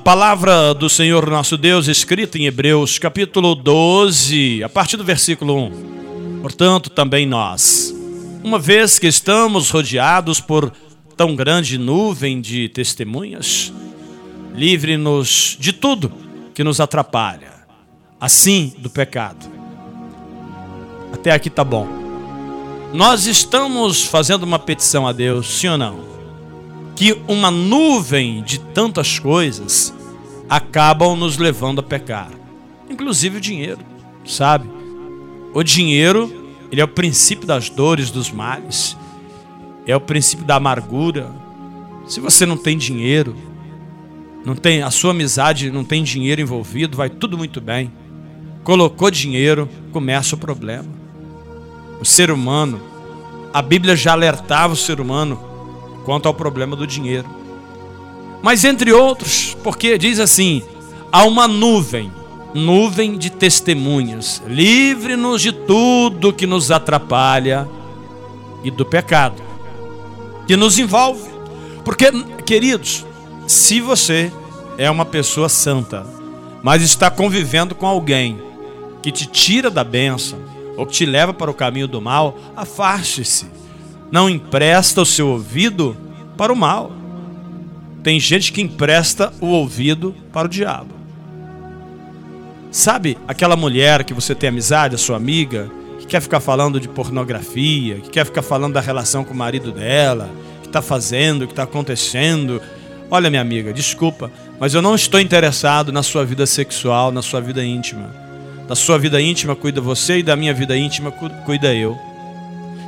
palavra do Senhor nosso Deus, escrita em Hebreus, capítulo 12, a partir do versículo 1. Portanto, também nós, uma vez que estamos rodeados por tão grande nuvem de testemunhas, livre-nos de tudo que nos atrapalha, assim do pecado. Até aqui tá bom. Nós estamos fazendo uma petição a Deus, sim ou não? Que uma nuvem de tantas coisas acabam nos levando a pecar, inclusive o dinheiro, sabe? O dinheiro, ele é o princípio das dores, dos males, é o princípio da amargura. Se você não tem dinheiro, não tem a sua amizade, não tem dinheiro envolvido, vai tudo muito bem. Colocou dinheiro, começa o problema. O ser humano, a Bíblia já alertava o ser humano quanto ao problema do dinheiro. Mas entre outros, porque diz assim: há uma nuvem, nuvem de testemunhas, livre-nos de tudo que nos atrapalha e do pecado que nos envolve. Porque, queridos, se você é uma pessoa santa, mas está convivendo com alguém que te tira da bênção ou que te leva para o caminho do mal, afaste-se. Não empresta o seu ouvido para o mal. Tem gente que empresta o ouvido para o diabo. Sabe aquela mulher que você tem amizade, a sua amiga, que quer ficar falando de pornografia, que quer ficar falando da relação com o marido dela, que está fazendo, que está acontecendo? Olha, minha amiga, desculpa, mas eu não estou interessado na sua vida sexual, na sua vida íntima. Da sua vida íntima cuida você e da minha vida íntima cuida eu.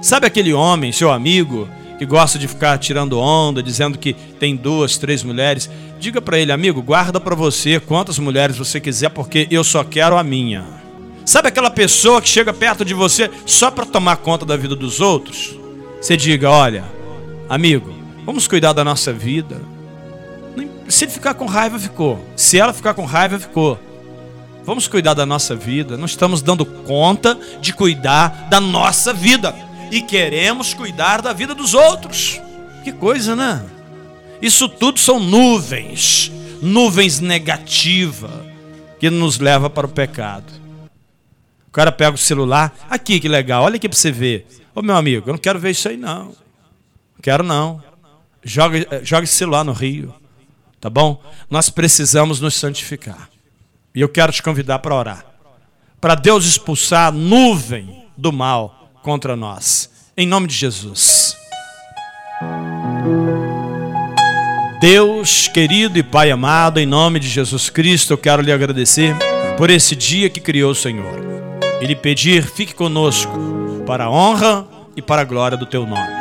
Sabe aquele homem, seu amigo, que gosta de ficar tirando onda, dizendo que tem duas, três mulheres, diga para ele, amigo, guarda para você quantas mulheres você quiser, porque eu só quero a minha. Sabe aquela pessoa que chega perto de você só para tomar conta da vida dos outros? Você diga, olha, amigo, vamos cuidar da nossa vida. Se ele ficar com raiva, ficou. Se ela ficar com raiva, ficou. Vamos cuidar da nossa vida. Não estamos dando conta de cuidar da nossa vida e queremos cuidar da vida dos outros. Que coisa, né? Isso tudo são nuvens, nuvens negativas que nos leva para o pecado. O cara pega o celular, aqui que legal, olha aqui para você ver. Ô meu amigo, eu não quero ver isso aí não. Quero não. Joga, eh, joga esse celular no rio. Tá bom? Nós precisamos nos santificar. E eu quero te convidar para orar. Para Deus expulsar a nuvem do mal contra nós. Em nome de Jesus. Deus querido e Pai amado, em nome de Jesus Cristo, eu quero lhe agradecer por esse dia que criou o Senhor e lhe pedir, fique conosco para a honra e para a glória do teu nome.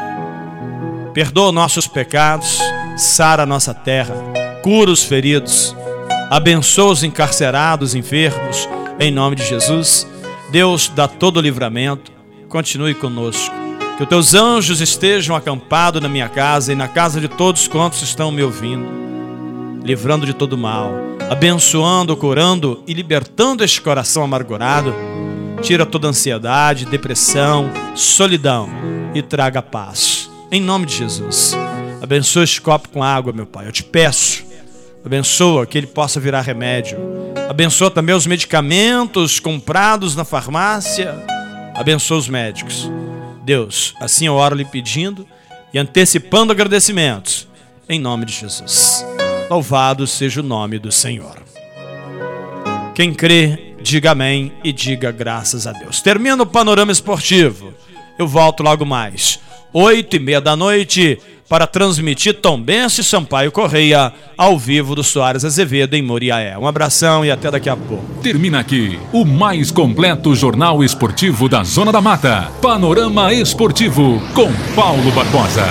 Perdoa nossos pecados, sara nossa terra, cura os feridos, abençoa os encarcerados, enfermos, em nome de Jesus. Deus dá todo o livramento, continue conosco. Que os teus anjos estejam acampados na minha casa e na casa de todos quantos estão me ouvindo, livrando de todo mal, abençoando, curando e libertando este coração amargurado. Tira toda ansiedade, depressão, solidão e traga paz. Em nome de Jesus. Abençoa este copo com água, meu Pai. Eu te peço. Abençoa que ele possa virar remédio. Abençoa também os medicamentos comprados na farmácia abençoa os médicos. Deus, assim eu oro lhe pedindo e antecipando agradecimentos, em nome de Jesus. Louvado seja o nome do Senhor. Quem crê, diga amém e diga graças a Deus. Termina o panorama esportivo. Eu volto logo mais, oito e meia da noite para transmitir Tombense Sampaio Correia ao vivo do Soares Azevedo em Moriaé. Um abração e até daqui a pouco. Termina aqui o mais completo jornal esportivo da Zona da Mata. Panorama Esportivo com Paulo Barbosa.